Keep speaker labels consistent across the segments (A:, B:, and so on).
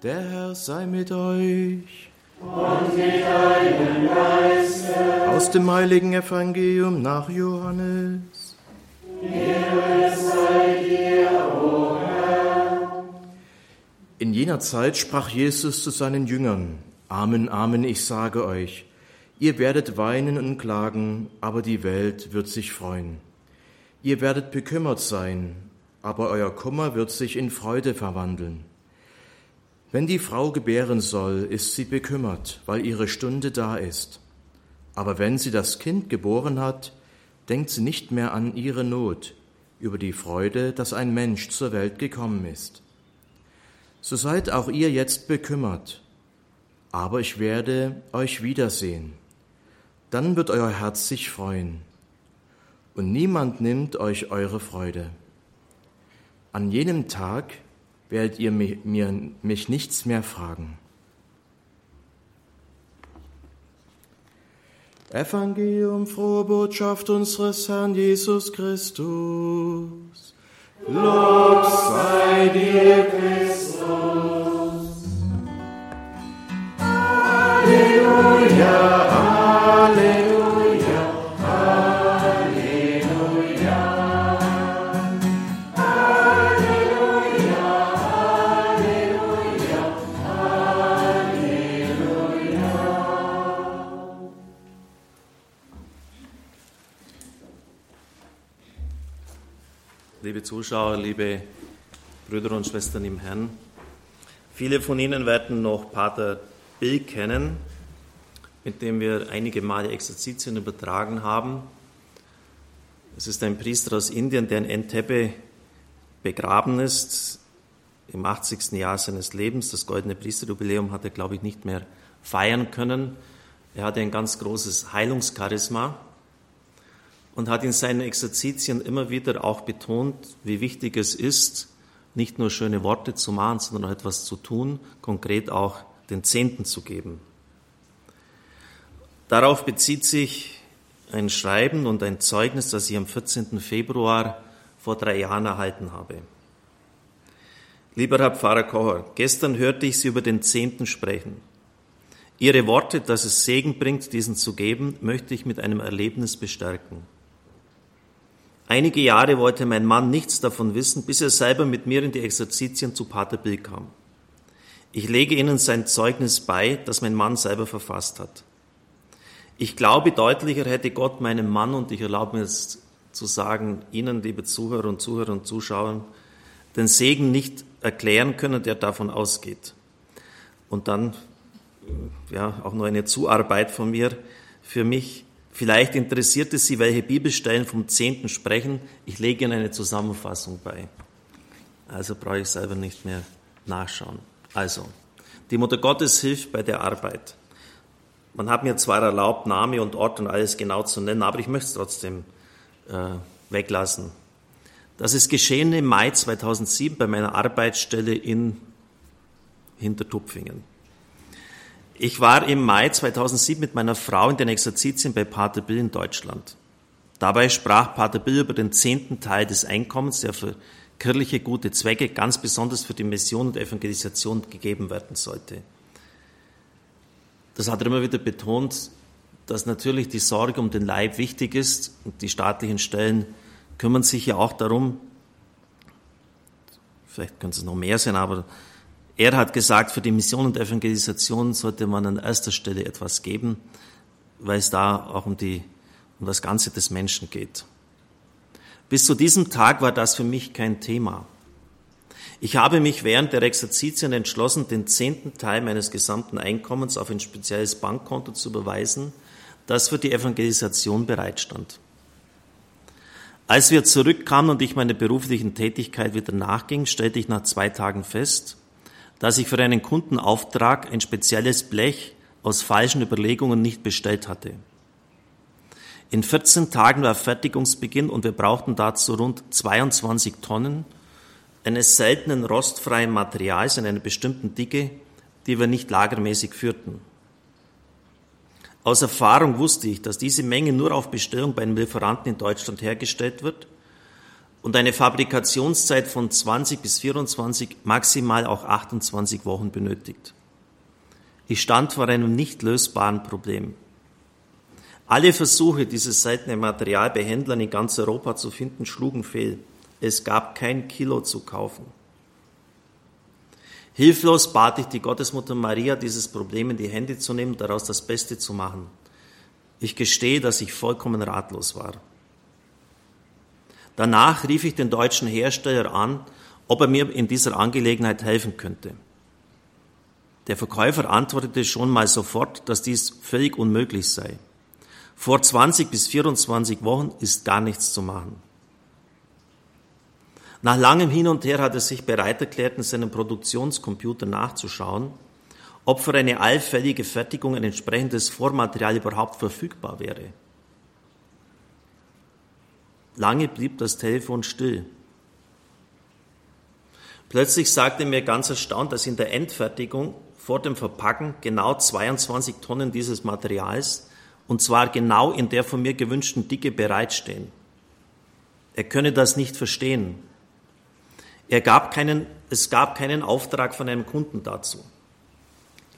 A: Der Herr sei mit euch.
B: Und mit deinem Geiste.
A: Aus dem heiligen Evangelium nach Johannes.
B: Sei dir, o Herr.
A: In jener Zeit sprach Jesus zu seinen Jüngern, Amen, Amen, ich sage euch, ihr werdet weinen und klagen, aber die Welt wird sich freuen. Ihr werdet bekümmert sein, aber euer Kummer wird sich in Freude verwandeln. Wenn die Frau gebären soll, ist sie bekümmert, weil ihre Stunde da ist. Aber wenn sie das Kind geboren hat, denkt sie nicht mehr an ihre Not, über die Freude, dass ein Mensch zur Welt gekommen ist. So seid auch ihr jetzt bekümmert, aber ich werde euch wiedersehen. Dann wird euer Herz sich freuen, und niemand nimmt euch eure Freude. An jenem Tag werdet ihr mir, mich nichts mehr fragen. Evangelium, frohe Botschaft unseres Herrn Jesus Christus.
B: Lob sei dir, Christus.
C: Zuschauer, liebe Brüder und Schwestern im Herrn. Viele von Ihnen werden noch Pater Bill kennen, mit dem wir einige Male Exerzitien übertragen haben. Es ist ein Priester aus Indien, der in Entebbe begraben ist, im 80. Jahr seines Lebens. Das goldene Priesterjubiläum hat er, glaube ich, nicht mehr feiern können. Er hatte ein ganz großes Heilungscharisma und hat in seinen Exerzitien immer wieder auch betont, wie wichtig es ist, nicht nur schöne Worte zu machen, sondern auch etwas zu tun, konkret auch den Zehnten zu geben. Darauf bezieht sich ein Schreiben und ein Zeugnis, das ich am 14. Februar vor drei Jahren erhalten habe. Lieber Herr Pfarrer Kocher, gestern hörte ich Sie über den Zehnten sprechen. Ihre Worte, dass es Segen bringt, diesen zu geben, möchte ich mit einem Erlebnis bestärken. Einige Jahre wollte mein Mann nichts davon wissen, bis er selber mit mir in die Exerzitien zu Pater Bill kam. Ich lege Ihnen sein Zeugnis bei, das mein Mann selber verfasst hat. Ich glaube, deutlicher hätte Gott meinem Mann, und ich erlaube mir jetzt zu sagen, Ihnen, liebe Zuhörer und Zuhörer und Zuschauer, den Segen nicht erklären können, der davon ausgeht. Und dann, ja, auch nur eine Zuarbeit von mir. Für mich Vielleicht interessiert es Sie, welche Bibelstellen vom Zehnten sprechen. Ich lege Ihnen eine Zusammenfassung bei. Also brauche ich selber nicht mehr nachschauen. Also, die Mutter Gottes hilft bei der Arbeit. Man hat mir zwar erlaubt, Name und Ort und alles genau zu nennen, aber ich möchte es trotzdem äh, weglassen. Das ist geschehen im Mai 2007 bei meiner Arbeitsstelle in Hintertupfingen. Ich war im Mai 2007 mit meiner Frau in den Exerzitien bei Pater Bill in Deutschland. Dabei sprach Pater Bill über den zehnten Teil des Einkommens, der für kirchliche gute Zwecke, ganz besonders für die Mission und Evangelisation gegeben werden sollte. Das hat er immer wieder betont, dass natürlich die Sorge um den Leib wichtig ist und die staatlichen Stellen kümmern sich ja auch darum, vielleicht könnte es noch mehr sein, aber er hat gesagt, für die Mission und Evangelisation sollte man an erster Stelle etwas geben, weil es da auch um, die, um das Ganze des Menschen geht. Bis zu diesem Tag war das für mich kein Thema. Ich habe mich während der Exerzitien entschlossen, den zehnten Teil meines gesamten Einkommens auf ein spezielles Bankkonto zu überweisen, das für die Evangelisation bereitstand. Als wir zurückkamen und ich meiner beruflichen Tätigkeit wieder nachging, stellte ich nach zwei Tagen fest, dass ich für einen Kundenauftrag ein spezielles Blech aus falschen Überlegungen nicht bestellt hatte. In 14 Tagen war Fertigungsbeginn und wir brauchten dazu rund 22 Tonnen eines seltenen rostfreien Materials in einer bestimmten Dicke, die wir nicht lagermäßig führten. Aus Erfahrung wusste ich, dass diese Menge nur auf Bestellung bei einem Lieferanten in Deutschland hergestellt wird und eine Fabrikationszeit von 20 bis 24, maximal auch 28 Wochen benötigt. Ich stand vor einem nicht lösbaren Problem. Alle Versuche, dieses seltene Material bei Händlern in ganz Europa zu finden, schlugen fehl. Es gab kein Kilo zu kaufen. Hilflos bat ich die Gottesmutter Maria, dieses Problem in die Hände zu nehmen, daraus das Beste zu machen. Ich gestehe, dass ich vollkommen ratlos war. Danach rief ich den deutschen Hersteller an, ob er mir in dieser Angelegenheit helfen könnte. Der Verkäufer antwortete schon mal sofort, dass dies völlig unmöglich sei. Vor 20 bis 24 Wochen ist gar nichts zu machen. Nach langem Hin und Her hat er sich bereit erklärt, in seinem Produktionscomputer nachzuschauen, ob für eine allfällige Fertigung ein entsprechendes Vormaterial überhaupt verfügbar wäre. Lange blieb das Telefon still. Plötzlich sagte mir ganz erstaunt, dass in der Endfertigung vor dem Verpacken genau 22 Tonnen dieses Materials, und zwar genau in der von mir gewünschten Dicke bereitstehen. Er könne das nicht verstehen. Er gab keinen, es gab keinen Auftrag von einem Kunden dazu.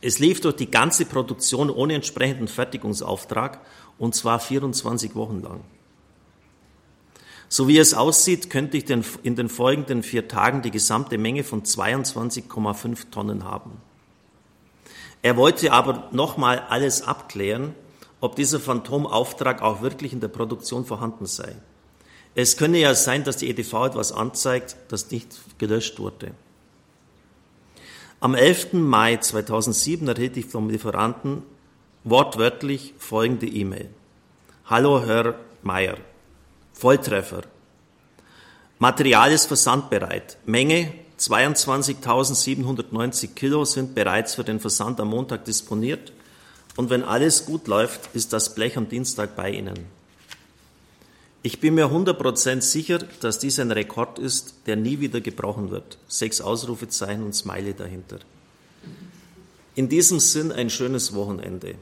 C: Es lief durch die ganze Produktion ohne entsprechenden Fertigungsauftrag und zwar 24 Wochen lang. So wie es aussieht, könnte ich in den folgenden vier Tagen die gesamte Menge von 22,5 Tonnen haben. Er wollte aber nochmal alles abklären, ob dieser Phantomauftrag auch wirklich in der Produktion vorhanden sei. Es könne ja sein, dass die EDV etwas anzeigt, das nicht gelöscht wurde. Am 11. Mai 2007 erhielt ich vom Lieferanten wortwörtlich folgende E-Mail. Hallo, Herr Mayer. Volltreffer. Material ist versandbereit. Menge 22.790 Kilo sind bereits für den Versand am Montag disponiert. Und wenn alles gut läuft, ist das Blech am Dienstag bei Ihnen. Ich bin mir 100% sicher, dass dies ein Rekord ist, der nie wieder gebrochen wird. Sechs Ausrufezeichen und Smiley dahinter. In diesem Sinn ein schönes Wochenende.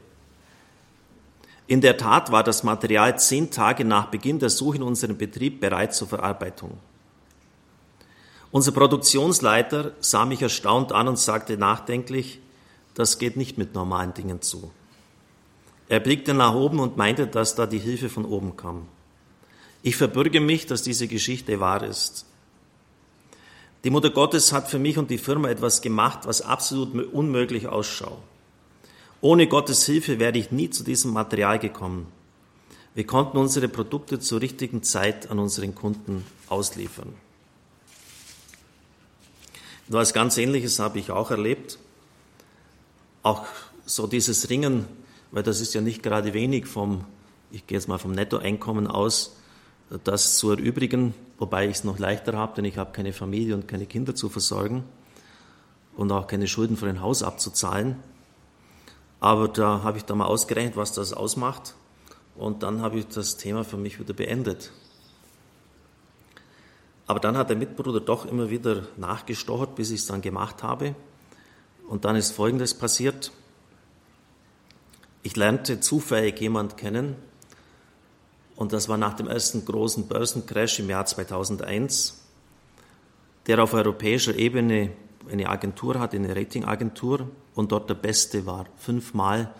C: In der Tat war das Material zehn Tage nach Beginn der Suche in unserem Betrieb bereit zur Verarbeitung. Unser Produktionsleiter sah mich erstaunt an und sagte nachdenklich, das geht nicht mit normalen Dingen zu. Er blickte nach oben und meinte, dass da die Hilfe von oben kam. Ich verbürge mich, dass diese Geschichte wahr ist. Die Mutter Gottes hat für mich und die Firma etwas gemacht, was absolut unmöglich ausschaut. Ohne Gottes Hilfe wäre ich nie zu diesem Material gekommen. Wir konnten unsere Produkte zur richtigen Zeit an unseren Kunden ausliefern. Was ganz Ähnliches habe ich auch erlebt. Auch so dieses Ringen, weil das ist ja nicht gerade wenig vom, ich gehe jetzt mal vom Nettoeinkommen aus, das zu erübrigen, wobei ich es noch leichter habe, denn ich habe keine Familie und keine Kinder zu versorgen und auch keine Schulden für ein Haus abzuzahlen. Aber da habe ich da mal ausgerechnet, was das ausmacht und dann habe ich das Thema für mich wieder beendet. Aber dann hat der Mitbruder doch immer wieder nachgestochert, bis ich es dann gemacht habe. Und dann ist Folgendes passiert. Ich lernte zufällig jemand kennen, und das war nach dem ersten großen Börsencrash im Jahr 2001, der auf europäischer Ebene eine Agentur hatte, eine Ratingagentur und dort der Beste war. Fünfmal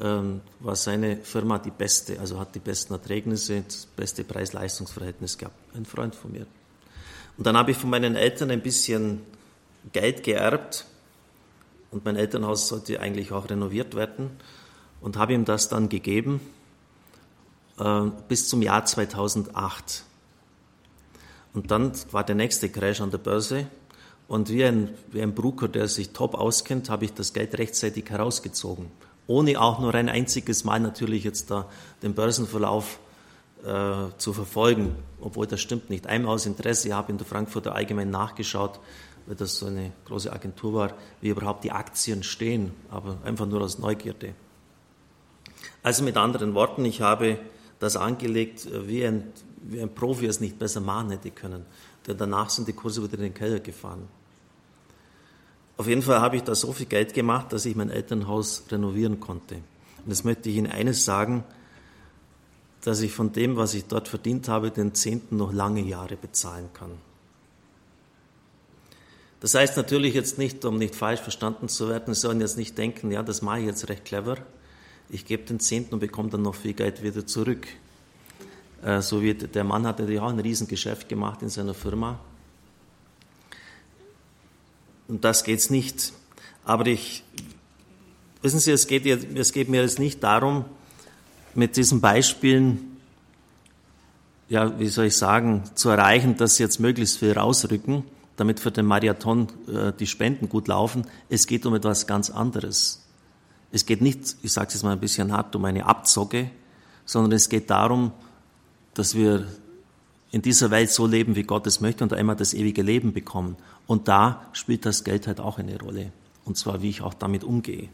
C: ähm, war seine Firma die beste, also hat die besten Erträgnisse, das beste Preis-Leistungs-Verhältnis gehabt. Ein Freund von mir. Und dann habe ich von meinen Eltern ein bisschen Geld geerbt und mein Elternhaus sollte eigentlich auch renoviert werden und habe ihm das dann gegeben äh, bis zum Jahr 2008. Und dann war der nächste Crash an der Börse. Und wie ein, wie ein Broker, der sich top auskennt, habe ich das Geld rechtzeitig herausgezogen. Ohne auch nur ein einziges Mal natürlich jetzt da den Börsenverlauf äh, zu verfolgen. Obwohl das stimmt nicht. Einmal aus Interesse, ich habe in der Frankfurter Allgemein nachgeschaut, weil das so eine große Agentur war, wie überhaupt die Aktien stehen. Aber einfach nur aus Neugierde. Also mit anderen Worten, ich habe das angelegt, äh, wie ein, wie ein Profi es nicht besser machen hätte können. Denn danach sind die Kurse wieder in den Keller gefahren. Auf jeden Fall habe ich da so viel Geld gemacht, dass ich mein Elternhaus renovieren konnte. Und jetzt möchte ich Ihnen eines sagen. dass ich von dem, was ich dort verdient habe, den Zehnten noch lange Jahre bezahlen kann. Das heißt natürlich jetzt nicht, um nicht falsch verstanden zu werden, Sie sollen jetzt nicht denken, ja, das mache ich jetzt recht clever. Ich gebe den Zehnten und bekomme dann noch viel Geld wieder zurück. Äh, so wie der Mann hat natürlich auch ein Riesengeschäft gemacht in seiner Firma. Und das geht es nicht. Aber ich, wissen Sie, es geht, es geht mir jetzt nicht darum, mit diesen Beispielen, ja, wie soll ich sagen, zu erreichen, dass Sie jetzt möglichst viel rausrücken, damit für den Marathon äh, die Spenden gut laufen. Es geht um etwas ganz anderes. Es geht nicht, ich sage es jetzt mal ein bisschen hart, um eine Abzocke, sondern es geht darum, dass wir in dieser Welt so leben, wie Gott es möchte und einmal das ewige Leben bekommen. Und da spielt das Geld halt auch eine Rolle. Und zwar, wie ich auch damit umgehe.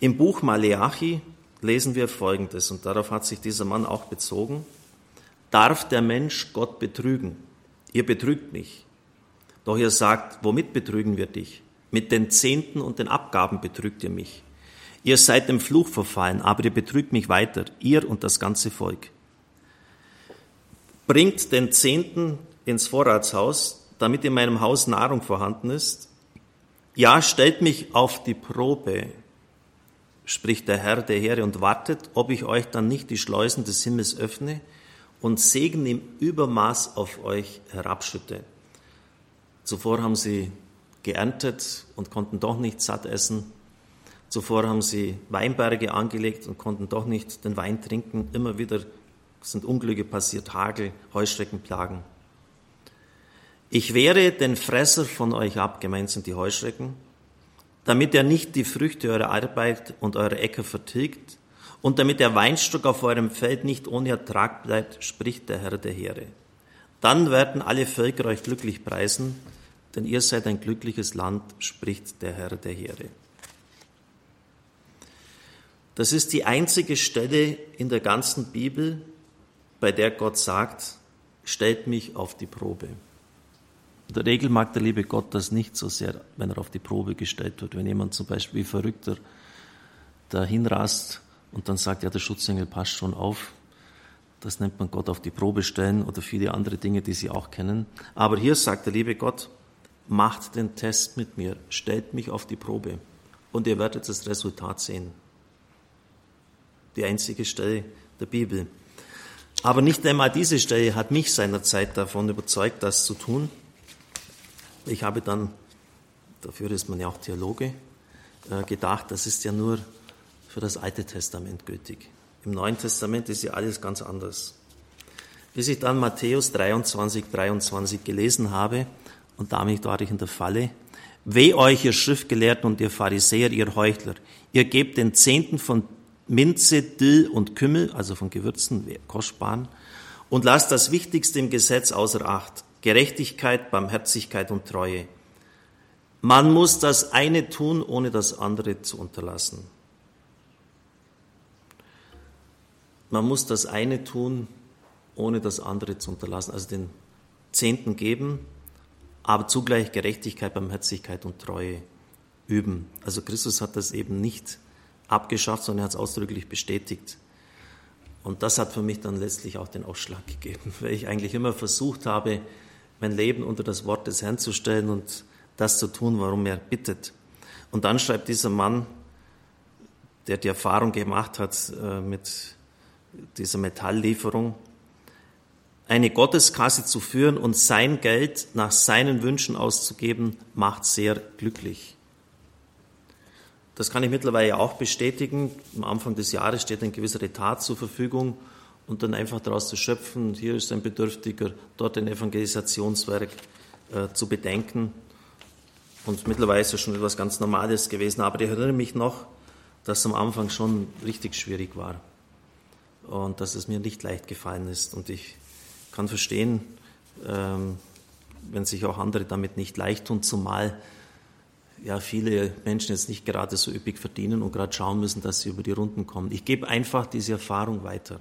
C: Im Buch Maleachi lesen wir Folgendes, und darauf hat sich dieser Mann auch bezogen. Darf der Mensch Gott betrügen? Ihr betrügt mich. Doch ihr sagt, womit betrügen wir dich? Mit den Zehnten und den Abgaben betrügt ihr mich. Ihr seid dem Fluch verfallen, aber ihr betrügt mich weiter, ihr und das ganze Volk. Bringt den Zehnten ins Vorratshaus, damit in meinem Haus Nahrung vorhanden ist. Ja, stellt mich auf die Probe, spricht der Herr der Heere, und wartet, ob ich euch dann nicht die Schleusen des Himmels öffne und Segen im Übermaß auf euch herabschütte. Zuvor haben sie geerntet und konnten doch nicht satt essen. Zuvor haben sie Weinberge angelegt und konnten doch nicht den Wein trinken. Immer wieder sind Unglücke passiert, Hagel, Heuschreckenplagen. Ich wehre den Fresser von euch ab, gemeint sind die Heuschrecken, damit er nicht die Früchte eurer Arbeit und eurer Äcker vertilgt und damit der Weinstock auf eurem Feld nicht ohne Ertrag bleibt, spricht der Herr der Heere. Dann werden alle Völker euch glücklich preisen, denn ihr seid ein glückliches Land, spricht der Herr der Heere. Das ist die einzige Stelle in der ganzen Bibel, bei der Gott sagt, stellt mich auf die Probe. In der Regel mag der liebe Gott das nicht so sehr, wenn er auf die Probe gestellt wird. Wenn jemand zum Beispiel wie Verrückter dahin rast und dann sagt, ja, der Schutzengel passt schon auf, das nennt man Gott auf die Probe stellen oder viele andere Dinge, die Sie auch kennen. Aber hier sagt der liebe Gott, macht den Test mit mir, stellt mich auf die Probe und ihr werdet das Resultat sehen. Die einzige Stelle der Bibel. Aber nicht einmal diese Stelle hat mich seinerzeit davon überzeugt, das zu tun. Ich habe dann, dafür ist man ja auch Theologe, äh, gedacht, das ist ja nur für das Alte Testament gültig. Im Neuen Testament ist ja alles ganz anders. Bis ich dann Matthäus 23, 23 gelesen habe, und damit war ich in der Falle. Weh euch, ihr Schriftgelehrten und ihr Pharisäer, ihr Heuchler. Ihr gebt den Zehnten von Minze, Dill und Kümmel, also von Gewürzen, kostbaren, und lasst das Wichtigste im Gesetz außer Acht. Gerechtigkeit, Barmherzigkeit und Treue. Man muss das eine tun, ohne das andere zu unterlassen. Man muss das eine tun, ohne das andere zu unterlassen. Also den Zehnten geben, aber zugleich Gerechtigkeit, Barmherzigkeit und Treue üben. Also Christus hat das eben nicht abgeschafft, sondern er hat es ausdrücklich bestätigt. Und das hat für mich dann letztlich auch den Ausschlag gegeben, weil ich eigentlich immer versucht habe, mein Leben unter das Wort des Herrn zu stellen und das zu tun, warum er bittet. Und dann schreibt dieser Mann, der die Erfahrung gemacht hat äh, mit dieser Metalllieferung, eine Gotteskasse zu führen und sein Geld nach seinen Wünschen auszugeben, macht sehr glücklich. Das kann ich mittlerweile auch bestätigen. Am Anfang des Jahres steht ein gewisser Etat zur Verfügung und dann einfach daraus zu schöpfen, hier ist ein Bedürftiger, dort ein Evangelisationswerk äh, zu bedenken. Und mittlerweile ist es schon etwas ganz Normales gewesen. Aber ich erinnere mich noch, dass es am Anfang schon richtig schwierig war und dass es mir nicht leicht gefallen ist. Und ich kann verstehen, ähm, wenn sich auch andere damit nicht leicht tun, zumal ja viele Menschen jetzt nicht gerade so üppig verdienen und gerade schauen müssen, dass sie über die Runden kommen. Ich gebe einfach diese Erfahrung weiter.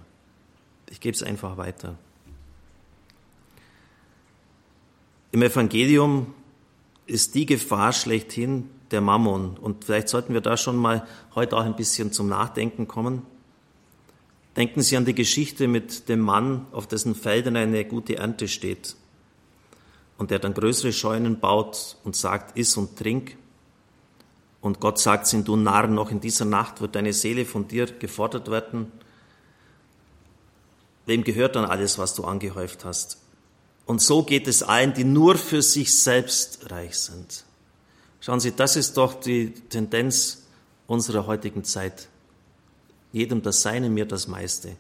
C: Ich gebe es einfach weiter. Im Evangelium ist die Gefahr schlechthin der Mammon. Und vielleicht sollten wir da schon mal heute auch ein bisschen zum Nachdenken kommen. Denken Sie an die Geschichte mit dem Mann, auf dessen Feldern eine gute Ernte steht und der dann größere Scheunen baut und sagt, iss und trink. Und Gott sagt sind du Narr, noch in dieser Nacht wird deine Seele von dir gefordert werden. Wem gehört dann alles, was du angehäuft hast? Und so geht es allen, die nur für sich selbst reich sind. Schauen Sie, das ist doch die Tendenz unserer heutigen Zeit. Jedem das Seine, mir das meiste.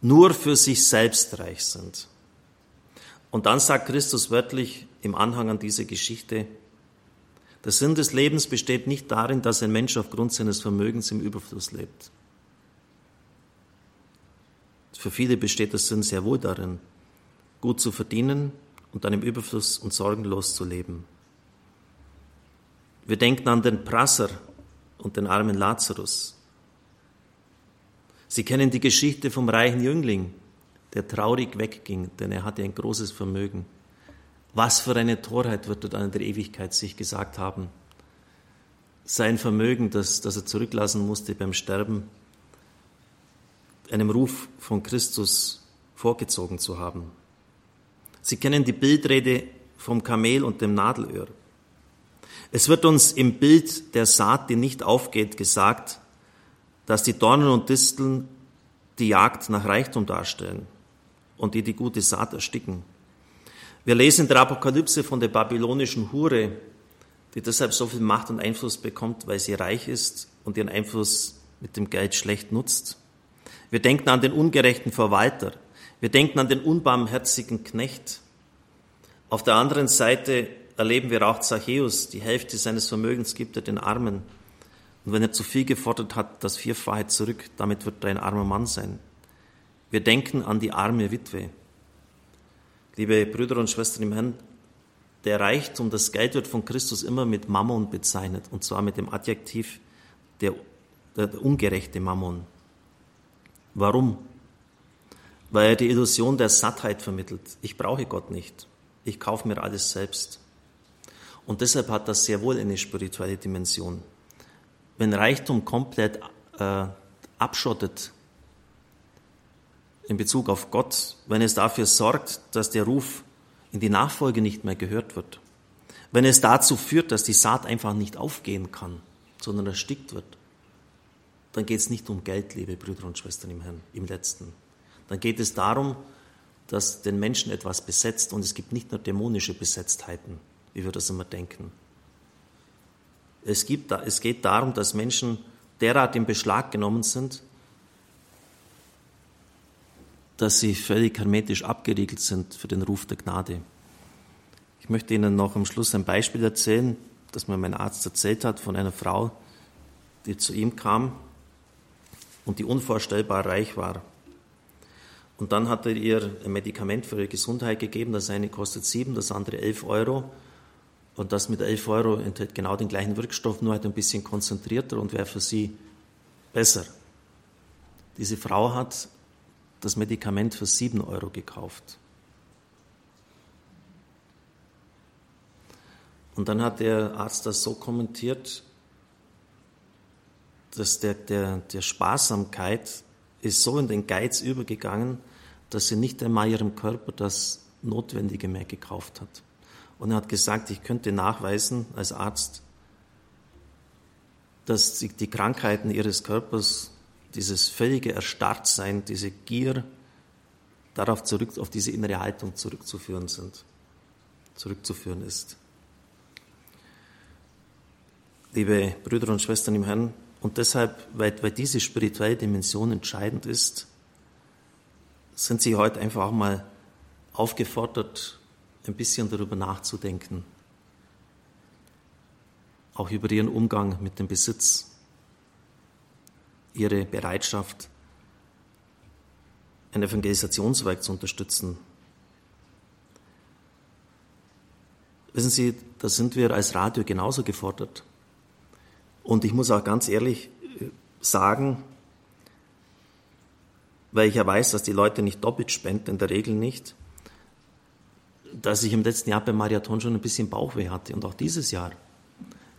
C: Nur für sich selbst reich sind. Und dann sagt Christus wörtlich im Anhang an diese Geschichte, der Sinn des Lebens besteht nicht darin, dass ein Mensch aufgrund seines Vermögens im Überfluss lebt. Für viele besteht der Sinn sehr wohl darin, gut zu verdienen und dann im Überfluss und sorgenlos zu leben. Wir denken an den Prasser und den armen Lazarus. Sie kennen die Geschichte vom reichen Jüngling, der traurig wegging, denn er hatte ein großes Vermögen. Was für eine Torheit wird dann in der Ewigkeit sich gesagt haben. Sein Vermögen, das, das er zurücklassen musste beim Sterben, einem Ruf von Christus vorgezogen zu haben. Sie kennen die Bildrede vom Kamel und dem Nadelöhr. Es wird uns im Bild der Saat, die nicht aufgeht, gesagt, dass die Dornen und Disteln die Jagd nach Reichtum darstellen und die die gute Saat ersticken. Wir lesen in der Apokalypse von der babylonischen Hure, die deshalb so viel Macht und Einfluss bekommt, weil sie reich ist und ihren Einfluss mit dem Geld schlecht nutzt. Wir denken an den ungerechten Verwalter. Wir denken an den unbarmherzigen Knecht. Auf der anderen Seite erleben wir auch Zachäus, die Hälfte seines Vermögens gibt er den Armen. Und wenn er zu viel gefordert hat, das Vierfache zurück, damit wird er ein armer Mann sein. Wir denken an die arme Witwe. Liebe Brüder und Schwestern im Herrn, der Reichtum, das Geld wird von Christus immer mit Mammon bezeichnet, und zwar mit dem Adjektiv der, der, der ungerechte Mammon. Warum? Weil er die Illusion der Sattheit vermittelt. Ich brauche Gott nicht. Ich kaufe mir alles selbst. Und deshalb hat das sehr wohl eine spirituelle Dimension. Wenn Reichtum komplett äh, abschottet in Bezug auf Gott, wenn es dafür sorgt, dass der Ruf in die Nachfolge nicht mehr gehört wird, wenn es dazu führt, dass die Saat einfach nicht aufgehen kann, sondern erstickt wird, dann geht es nicht um Geld, liebe Brüder und Schwestern im Herrn, im letzten. Dann geht es darum, dass den Menschen etwas besetzt und es gibt nicht nur dämonische Besetztheiten, wie wir das immer denken. Es, gibt, es geht darum, dass Menschen derart in Beschlag genommen sind, dass sie völlig hermetisch abgeriegelt sind für den Ruf der Gnade. Ich möchte Ihnen noch am Schluss ein Beispiel erzählen, das mir mein Arzt erzählt hat von einer Frau, die zu ihm kam und die unvorstellbar reich war. Und dann hat er ihr ein Medikament für ihre Gesundheit gegeben. Das eine kostet sieben, das andere elf Euro. Und das mit 11 Euro enthält genau den gleichen Wirkstoff, nur halt ein bisschen konzentrierter und wäre für sie besser. Diese Frau hat das Medikament für 7 Euro gekauft. Und dann hat der Arzt das so kommentiert, dass der, der, der Sparsamkeit ist so in den Geiz übergegangen, dass sie nicht einmal ihrem Körper das Notwendige mehr gekauft hat. Und er hat gesagt, ich könnte nachweisen als Arzt, dass die, Krankheiten ihres Körpers, dieses völlige Erstarrtsein, diese Gier, darauf zurück, auf diese innere Haltung zurückzuführen sind, zurückzuführen ist. Liebe Brüder und Schwestern im Herrn, und deshalb, weil, weil diese spirituelle Dimension entscheidend ist, sind Sie heute einfach auch mal aufgefordert, ein bisschen darüber nachzudenken, auch über ihren Umgang mit dem Besitz, ihre Bereitschaft, ein Evangelisationswerk zu unterstützen. Wissen Sie, da sind wir als Radio genauso gefordert. Und ich muss auch ganz ehrlich äh, sagen, weil ich ja weiß, dass die Leute nicht doppelt spenden, in der Regel nicht, dass ich im letzten Jahr beim Marathon schon ein bisschen Bauchweh hatte und auch dieses Jahr.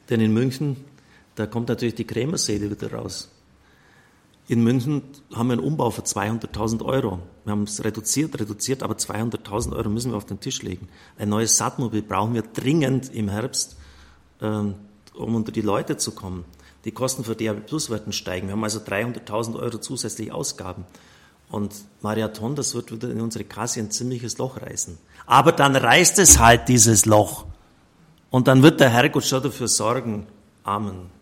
C: Denn in München, da kommt natürlich die Krämerseele wieder raus. In München haben wir einen Umbau für 200.000 Euro. Wir haben es reduziert, reduziert, aber 200.000 Euro müssen wir auf den Tisch legen. Ein neues Satmobil brauchen wir dringend im Herbst, ähm, um unter die Leute zu kommen. Die Kosten für DAB Plus werden steigen. Wir haben also 300.000 Euro zusätzlich Ausgaben. Und Marathon, das wird wieder in unsere Kasse ein ziemliches Loch reißen. Aber dann reißt es halt dieses Loch. Und dann wird der Herrgott schon dafür sorgen. Amen.